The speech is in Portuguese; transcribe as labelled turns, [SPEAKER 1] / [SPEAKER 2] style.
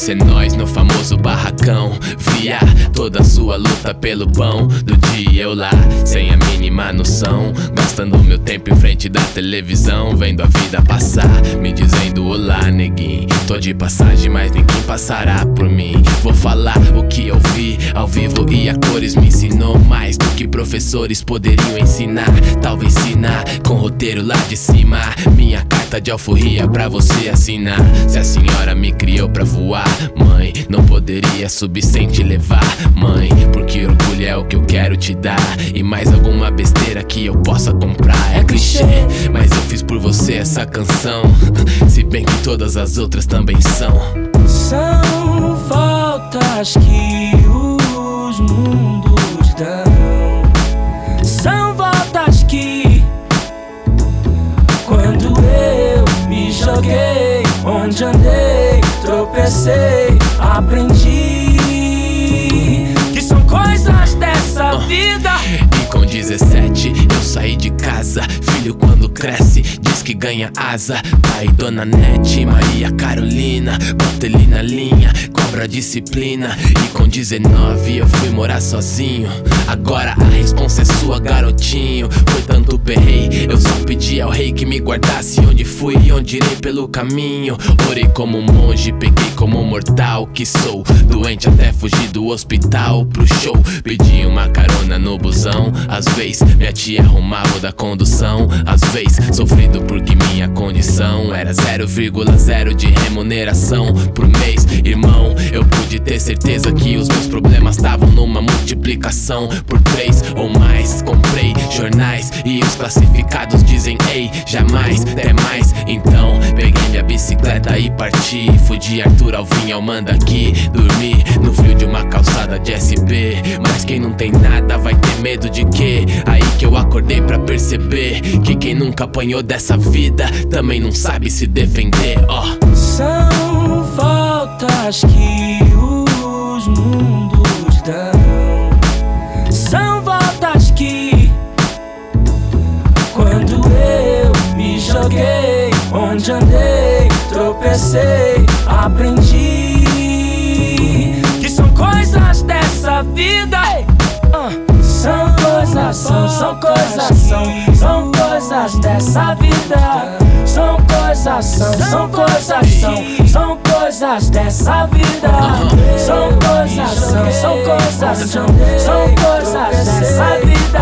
[SPEAKER 1] ser nós no famoso barracão. Via toda sua luta pelo pão. Do dia eu lá, sem a mínima noção. Gastando meu tempo em frente da televisão. Vendo a vida passar, me dizendo olá, neguinho. Tô de passagem, mas ninguém passará por mim. Vou falar o que eu vi ao vivo e a cores me ensinou mais do que professores poderiam ensinar. Talvez ensinar com roteiro lá de cima. Minha de alforria pra você assinar. Se a senhora me criou pra voar, mãe, não poderia subir sem te levar, mãe. Porque orgulho é o que eu quero te dar. E mais alguma besteira que eu possa comprar. É clichê, mas eu fiz por você essa canção. Se bem que todas as outras também são.
[SPEAKER 2] São faltas que joguei, onde andei, tropecei, aprendi
[SPEAKER 1] casa. Filho, quando cresce, diz que ganha asa. Pai, dona Nete, Maria Carolina. Bota ele na linha, cobra disciplina. E com 19 eu fui morar sozinho. Agora a responsa é sua, garotinho. Foi tanto perrei, eu só pedi ao rei que me guardasse onde fui e onde irei pelo caminho. Orei como um monge, peguei como um mortal que sou. Doente até fugir do hospital pro show. Pedi uma carona no busão. Às vezes minha tia arrumava da condução. Às vezes sofrido porque minha condição era 0,0 de remuneração por mês. Irmão, eu pude ter certeza que os meus problemas estavam numa multiplicação por três ou mais. Comprei jornais e os classificados dizem ei, jamais, até mais. Então peguei minha bicicleta e parti. Fui de Arthur Alvim ao Manda aqui. Dormi no frio de uma calçada de SP. Mas quem não tem nada vai ter medo de quê? Aí que eu acordei pra perceber que quem nunca apanhou dessa vida também não sabe se defender. Ó.
[SPEAKER 2] São faltas que os mundos dão. São voltas que quando eu me joguei, onde andei, tropecei, aprendi que são coisas dessa vida. Ah, São coisas, são, são coisas, são, são coisas dessa vida. São coisas, são, são coisas, são, são coisas dessa vida. São coisas, são, são coisas, são, são coisas dessa vida.